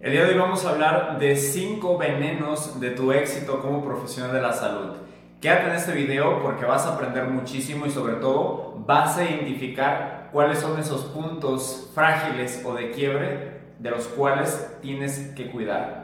El día de hoy vamos a hablar de 5 venenos de tu éxito como profesional de la salud. Quédate en este video porque vas a aprender muchísimo y sobre todo vas a identificar cuáles son esos puntos frágiles o de quiebre de los cuales tienes que cuidar.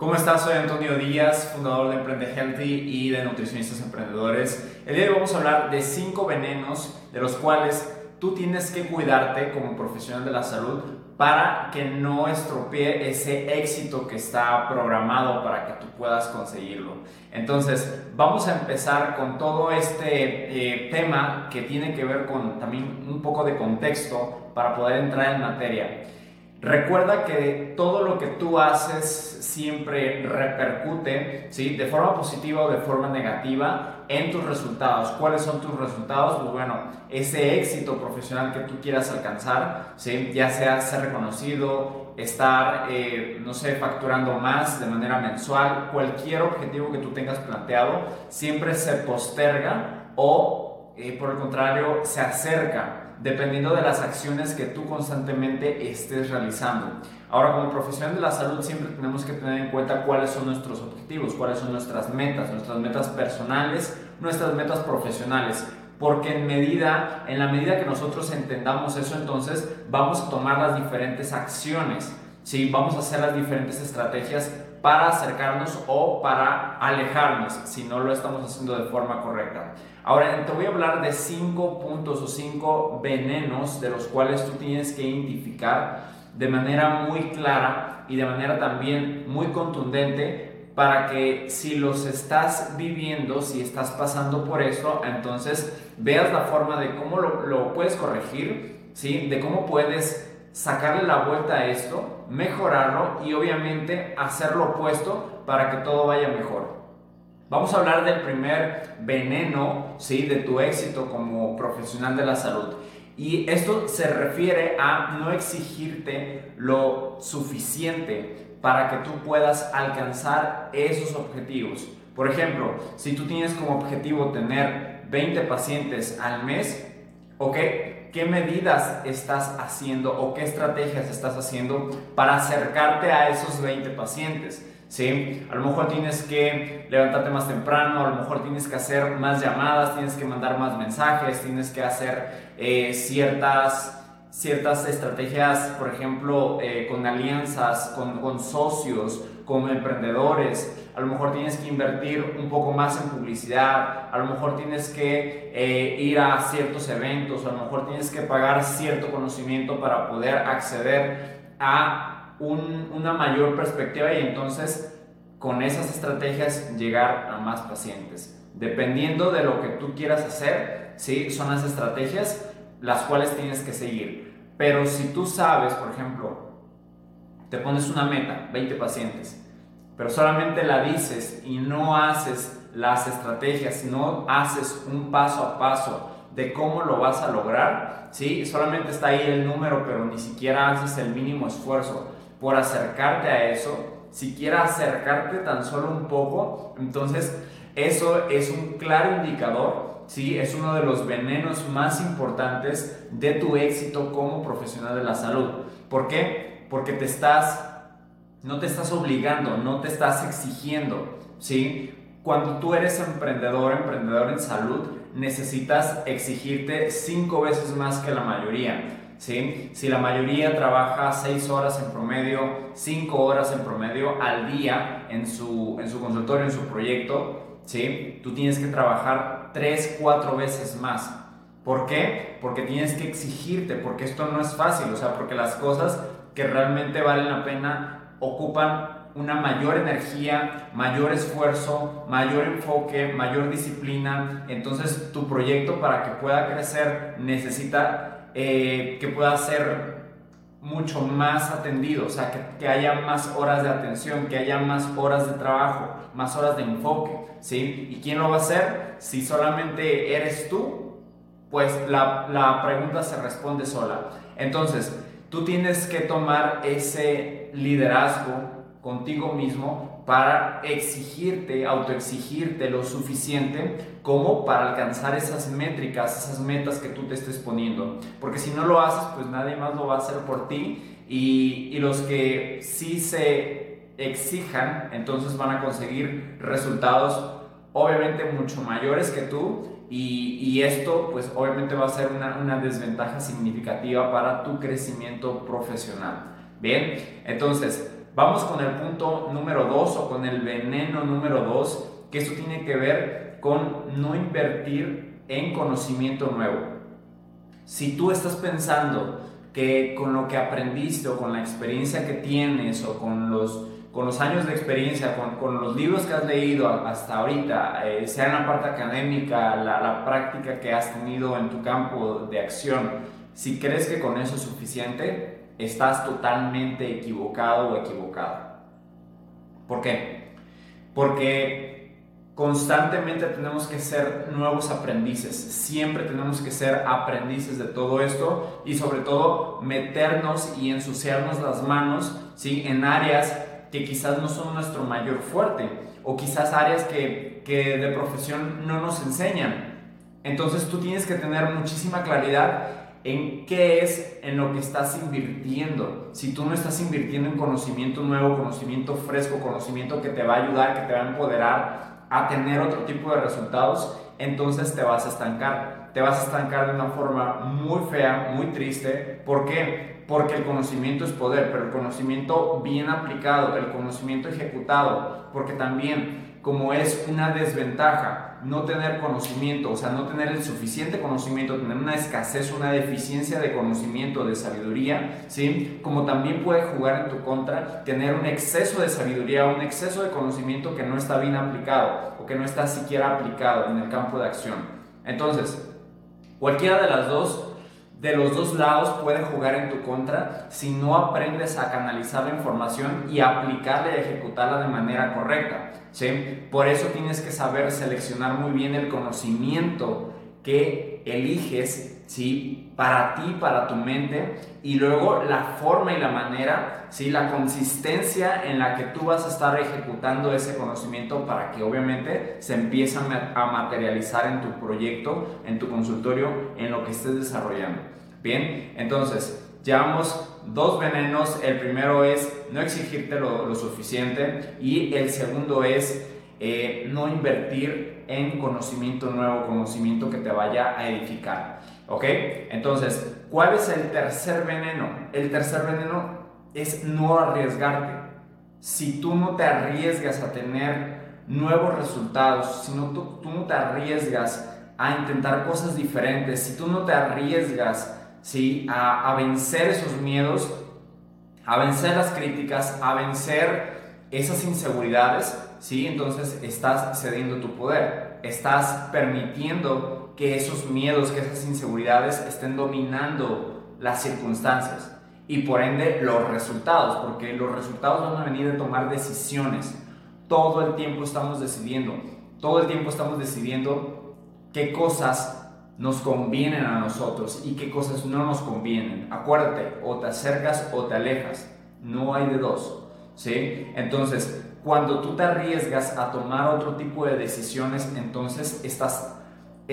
¿Cómo estás? Soy Antonio Díaz, fundador de Emprende Healthy y de Nutricionistas Emprendedores. El día de hoy vamos a hablar de cinco venenos de los cuales tú tienes que cuidarte como profesional de la salud para que no estropee ese éxito que está programado para que tú puedas conseguirlo. Entonces, vamos a empezar con todo este eh, tema que tiene que ver con también un poco de contexto para poder entrar en materia. Recuerda que todo lo que tú haces siempre repercute, ¿sí? De forma positiva o de forma negativa en tus resultados. ¿Cuáles son tus resultados? Pues bueno, ese éxito profesional que tú quieras alcanzar, ¿sí? Ya sea ser reconocido, estar, eh, no sé, facturando más de manera mensual, cualquier objetivo que tú tengas planteado, siempre se posterga o, eh, por el contrario, se acerca dependiendo de las acciones que tú constantemente estés realizando. Ahora, como profesional de la salud, siempre tenemos que tener en cuenta cuáles son nuestros objetivos, cuáles son nuestras metas, nuestras metas personales, nuestras metas profesionales. Porque en medida, en la medida que nosotros entendamos eso, entonces vamos a tomar las diferentes acciones, ¿sí? Vamos a hacer las diferentes estrategias para acercarnos o para alejarnos si no lo estamos haciendo de forma correcta. Ahora te voy a hablar de cinco puntos o cinco venenos de los cuales tú tienes que identificar de manera muy clara y de manera también muy contundente para que si los estás viviendo, si estás pasando por eso, entonces veas la forma de cómo lo, lo puedes corregir, ¿sí? de cómo puedes sacarle la vuelta a esto, mejorarlo y obviamente hacer lo opuesto para que todo vaya mejor. Vamos a hablar del primer veneno, ¿sí? De tu éxito como profesional de la salud. Y esto se refiere a no exigirte lo suficiente para que tú puedas alcanzar esos objetivos. Por ejemplo, si tú tienes como objetivo tener 20 pacientes al mes, ¿ok? qué medidas estás haciendo o qué estrategias estás haciendo para acercarte a esos 20 pacientes. ¿Sí? A lo mejor tienes que levantarte más temprano, a lo mejor tienes que hacer más llamadas, tienes que mandar más mensajes, tienes que hacer eh, ciertas ciertas estrategias, por ejemplo, eh, con alianzas, con, socios, con emprendedores. A lo mejor tienes que invertir un poco más en publicidad, a lo mejor tienes que eh, ir a ciertos eventos, a lo mejor tienes que pagar cierto conocimiento para poder acceder a un, una mayor perspectiva y entonces con esas estrategias llegar a más pacientes. Dependiendo de lo que tú quieras hacer, ¿sí? son las estrategias las cuales tienes que seguir. Pero si tú sabes, por ejemplo, te pones una meta, 20 pacientes, pero solamente la dices y no haces las estrategias, no haces un paso a paso de cómo lo vas a lograr, ¿sí? Solamente está ahí el número, pero ni siquiera haces el mínimo esfuerzo por acercarte a eso, siquiera acercarte tan solo un poco, entonces eso es un claro indicador ¿sí? Es uno de los venenos más importantes de tu éxito como profesional de la salud. ¿Por qué? Porque te estás, no te estás obligando, no te estás exigiendo, ¿sí? Cuando tú eres emprendedor, emprendedor en salud, necesitas exigirte cinco veces más que la mayoría. ¿Sí? Si la mayoría trabaja seis horas en promedio, cinco horas en promedio al día en su, en su consultorio, en su proyecto, ¿sí? Tú tienes que trabajar tres, cuatro veces más. ¿Por qué? Porque tienes que exigirte, porque esto no es fácil, o sea, porque las cosas que realmente valen la pena ocupan una mayor energía, mayor esfuerzo, mayor enfoque, mayor disciplina. Entonces tu proyecto para que pueda crecer necesita eh, que pueda ser mucho más atendido, o sea, que, que, haya más horas de atención, que haya más horas de trabajo, más horas de enfoque, ¿sí? ¿Y quién lo va a hacer? Si solamente eres tú, pues la, la pregunta se responde sola. Entonces, tú tienes que tomar ese liderazgo contigo mismo para exigirte, autoexigirte lo suficiente como para alcanzar esas métricas, esas metas que tú te estés poniendo. Porque si no lo haces, pues nadie más lo va a hacer por ti y, y los que sí se exijan, entonces van a conseguir resultados obviamente mucho mayores que tú y, y, esto pues obviamente va a ser una, una, desventaja significativa para tu crecimiento profesional. Bien, entonces vamos con el punto número 2 o con el veneno número 2, que esto tiene que ver con no invertir en conocimiento nuevo. Si tú estás pensando que con lo que aprendiste o con la experiencia que tienes o con los con los años de experiencia, con, con, los libros que has leído hasta ahorita, eh, sea en la parte académica, la, la, práctica que has tenido en tu campo de acción, si crees que con eso es suficiente, estás totalmente equivocado o equivocado. ¿Por qué? Porque constantemente tenemos que ser nuevos aprendices, siempre tenemos que ser aprendices de todo esto y sobre todo meternos y ensuciarnos las manos ¿sí? en áreas que quizás no son nuestro mayor fuerte o quizás áreas que, que de profesión no nos enseñan. Entonces tú tienes que tener muchísima claridad en qué es en lo que estás invirtiendo. Si tú no estás invirtiendo en conocimiento nuevo, conocimiento fresco, conocimiento que te va a ayudar, que te va a empoderar a tener otro tipo de resultados, entonces te vas a estancar. Te vas a estancar de una forma muy fea, muy triste. ¿Por qué? porque el conocimiento es poder, pero el conocimiento bien aplicado, el conocimiento ejecutado, porque también como es una desventaja no tener conocimiento, o sea, no tener el suficiente conocimiento, tener una escasez, una deficiencia de conocimiento, de sabiduría, ¿sí? Como también puede jugar en tu contra tener un exceso de sabiduría, un exceso de conocimiento que no está bien aplicado o que no está siquiera aplicado en el campo de acción. Entonces, cualquiera de las dos de los dos lados puede jugar en tu contra si no aprendes a canalizar la información y aplicarla y ejecutarla de manera correcta. ¿sí? Por eso tienes que saber seleccionar muy bien el conocimiento que eliges ¿sí? para ti, para tu mente, y luego la forma y la manera, ¿sí? la consistencia en la que tú vas a estar ejecutando ese conocimiento para que obviamente se empiece a materializar en tu proyecto, en tu consultorio, en lo que estés desarrollando. Bien, entonces, llevamos dos venenos. El primero es no exigirte lo, suficiente y el segundo es eh, no invertir en conocimiento nuevo, conocimiento que te vaya a edificar. ¿Ok? Entonces, ¿cuál es el tercer veneno? El tercer veneno es no arriesgarte. Si tú no te arriesgas a tener nuevos resultados, si no, tú, tú no te arriesgas a intentar cosas diferentes, si tú no te arriesgas ¿sí? A, vencer esos miedos, a vencer las críticas, a vencer esas inseguridades, ¿sí? Entonces estás cediendo tu poder, estás permitiendo que esos miedos, que esas inseguridades estén dominando las circunstancias y por ende los resultados, porque los resultados van a venir de tomar decisiones. Todo el tiempo estamos decidiendo, todo el tiempo estamos decidiendo qué cosas nos convienen a nosotros y qué cosas no nos convienen. Acuérdate, o te acercas o te alejas. No hay de dos. ¿sí? Entonces, cuando tú te arriesgas a tomar otro tipo de decisiones, entonces estás,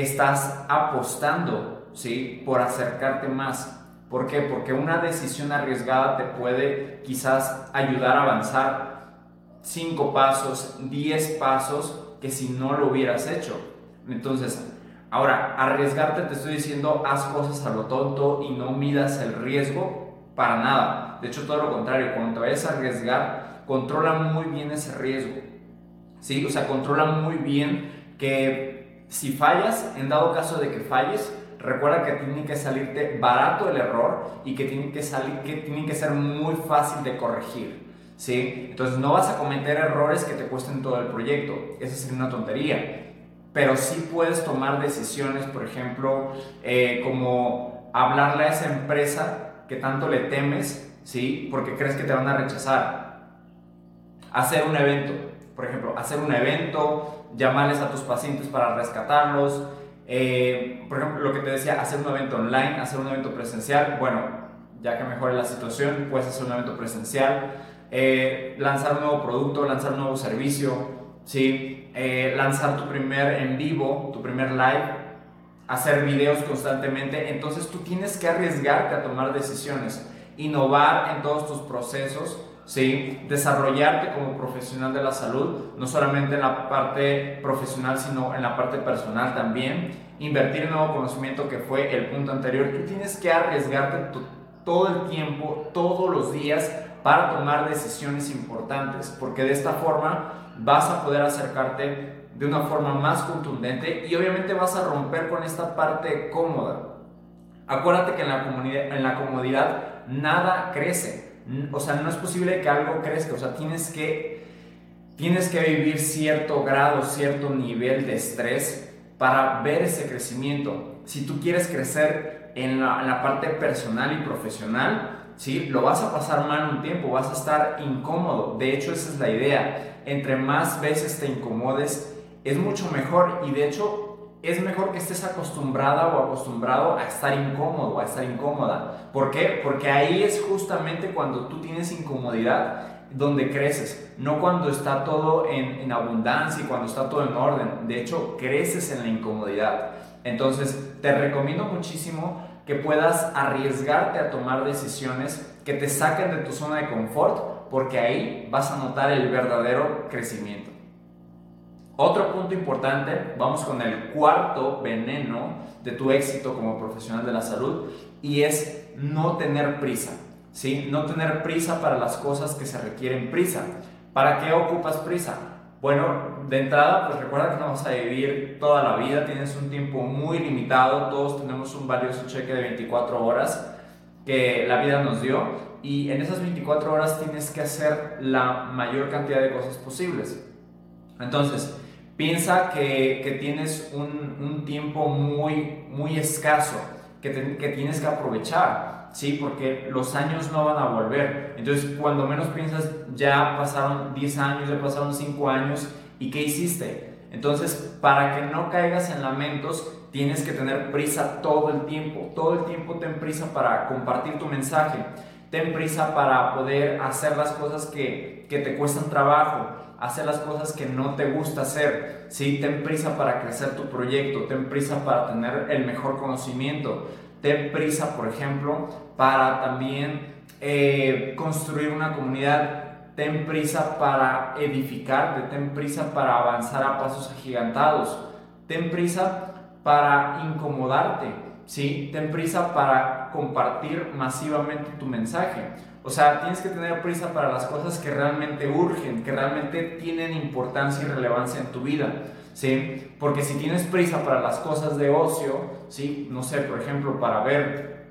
estás apostando ¿sí? por acercarte más. ¿Por qué? Porque una decisión arriesgada te puede quizás ayudar a avanzar cinco pasos, diez pasos que si no lo hubieras hecho. Entonces, Ahora, arriesgarte te estoy diciendo, haz cosas a lo tonto y no midas el riesgo para nada. De hecho, todo lo contrario, cuando te vayas a arriesgar, controla muy bien ese riesgo. ¿Sí? O sea, controla muy bien que si fallas, en dado caso de que falles, recuerda que tiene que salirte barato el error y que tiene que, salir, que, tiene que ser muy fácil de corregir. ¿Sí? Entonces no vas a cometer errores que te cuesten todo el proyecto. Esa sería una tontería pero sí puedes tomar decisiones, por ejemplo, eh, como hablarle a esa empresa que tanto le temes, ¿sí? Porque crees que te van a rechazar. Hacer un evento, por ejemplo, hacer un evento, llamarles a tus pacientes para rescatarlos, eh, por ejemplo, lo que te decía, hacer un evento online, hacer un evento presencial, bueno, ya que mejore la situación, puedes hacer un evento presencial, eh, lanzar un nuevo producto, lanzar un nuevo servicio, ¿sí? Eh, lanzar tu primer en vivo, tu primer live, hacer videos constantemente. Entonces tú tienes que arriesgarte a tomar decisiones, innovar en todos tus procesos, ¿sí? desarrollarte como profesional de la salud, no solamente en la parte profesional, sino en la parte personal también. Invertir en nuevo conocimiento que fue el punto anterior. Tú tienes que arriesgarte todo el tiempo, todos los días, para tomar decisiones importantes, porque de esta forma vas a poder acercarte de una forma más contundente y obviamente vas a romper con esta parte cómoda. Acuérdate que en la, en la comodidad nada crece. O sea, no es posible que algo crezca. O sea, tienes que, tienes que vivir cierto grado, cierto nivel de estrés para ver ese crecimiento. Si tú quieres crecer en la, parte personal y profesional, ¿sí? Lo vas a pasar mal un tiempo, vas a estar incómodo. De hecho, esa es la idea. Entre más veces te incomodes, es mucho mejor y de hecho es mejor que estés acostumbrada o acostumbrado a estar incómodo, a estar incómoda. ¿Por qué? Porque ahí es justamente cuando tú tienes incomodidad donde creces, no cuando está todo en, en abundancia y cuando está todo en orden. De hecho, creces en la incomodidad. Entonces, te recomiendo muchísimo que puedas arriesgarte a tomar decisiones que te saquen de tu zona de confort, porque ahí vas a notar el verdadero crecimiento. Otro punto importante, vamos con el cuarto veneno de tu éxito como profesional de la salud y es no tener prisa, ¿sí? No tener prisa para las cosas que se requieren prisa. ¿Para qué ocupas prisa? Bueno, de entrada, pues recuerda que no vas a vivir toda la vida, tienes un tiempo muy limitado, todos tenemos un valioso cheque de 24 horas que la vida nos dio y en esas 24 horas tienes que hacer la mayor cantidad de cosas posibles. Entonces, piensa que, tienes un, tiempo muy, muy escaso que, que tienes que aprovechar, ¿sí? Porque los años no van a volver. Entonces, cuando menos piensas, ya pasaron 10 años, ya pasaron 5 años, ¿y qué hiciste? Entonces, para que no caigas en lamentos, tienes que tener prisa todo el tiempo. Todo el tiempo ten prisa para compartir tu mensaje. Ten prisa para poder hacer las cosas que, que te cuestan trabajo hacer las cosas que no te gusta hacer. ¿sí? Ten prisa para crecer tu proyecto, ten prisa para tener el mejor conocimiento, ten prisa, por ejemplo, para también eh, construir una comunidad, ten prisa para edificarte, ten prisa para avanzar a pasos agigantados, ten prisa para incomodarte, ¿sí? ten prisa para compartir masivamente tu mensaje. O sea, tienes que tener prisa para las cosas que realmente urgen, que realmente tienen importancia y relevancia en tu vida, ¿sí? Porque si tienes prisa para las cosas de ocio, ¿sí? No sé, por ejemplo, para ver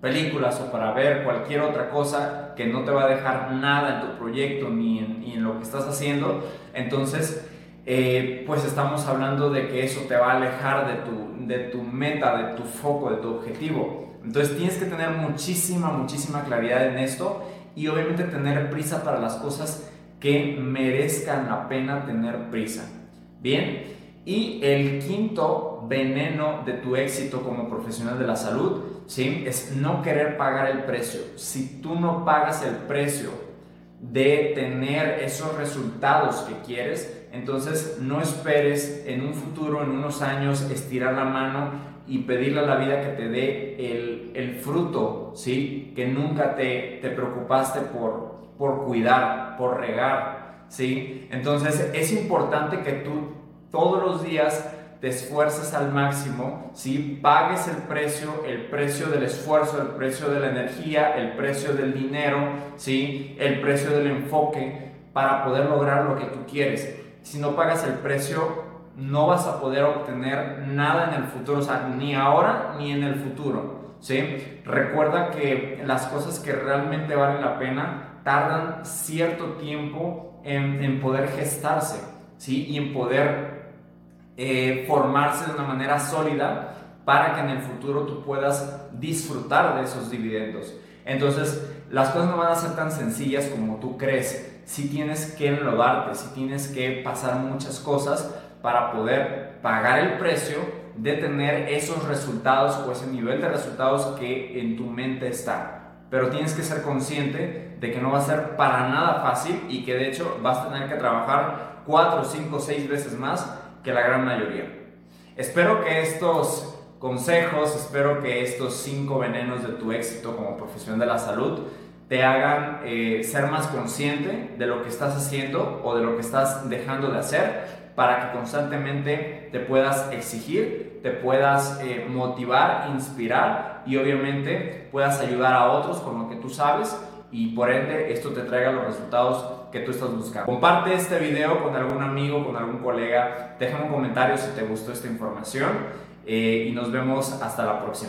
películas o para ver cualquier otra cosa que no te va a dejar nada en tu proyecto ni en, lo que estás haciendo, entonces, eh, pues estamos hablando de que eso te va a alejar de tu, de tu meta, de tu foco, de tu objetivo. Entonces tienes que tener muchísima, muchísima claridad en esto y obviamente tener prisa para las cosas que merezcan la pena tener prisa. Bien, y el quinto veneno de tu éxito como profesional de la salud, ¿sí? Es no querer pagar el precio. Si tú no pagas el precio de tener esos resultados que quieres, entonces no esperes en un futuro, en unos años, estirar la mano y pedirle a la vida que te dé el, fruto, ¿sí? Que nunca te, te preocupaste por, por cuidar, por regar, ¿sí? Entonces es importante que tú todos los días te esfuerces al máximo, ¿sí? pagues el precio, el precio del esfuerzo, el precio de la energía, el precio del dinero, ¿sí? el precio del enfoque para poder lograr lo que tú quieres. Si no pagas el precio, no vas a poder obtener nada en el futuro, o sea, ni ahora ni en el futuro, ¿sí? Recuerda que las cosas que realmente valen la pena tardan cierto tiempo en, poder gestarse, ¿sí? Y en poder eh, formarse de una manera sólida para que en el futuro tú puedas disfrutar de esos dividendos. Entonces, las cosas no van a ser tan sencillas como tú crees. Si tienes que enlodarte, si tienes que pasar muchas cosas para poder pagar el precio de tener esos resultados o ese nivel de resultados que en tu mente está. Pero tienes que ser consciente de que no va a ser para nada fácil y que de hecho vas a tener que trabajar 4, 5, 6 veces más que la gran mayoría. Espero que estos consejos, espero que estos 5 venenos de tu éxito como profesión de la salud te hagan eh, ser más consciente de lo que estás haciendo o de lo que estás dejando de hacer para que constantemente te puedas exigir, te puedas eh, motivar, inspirar y obviamente puedas ayudar a otros con lo que tú sabes y por ende esto te traiga los resultados que tú estás buscando. Comparte este video con algún amigo, con algún colega, déjame un comentario si te gustó esta información eh, y nos vemos hasta la próxima.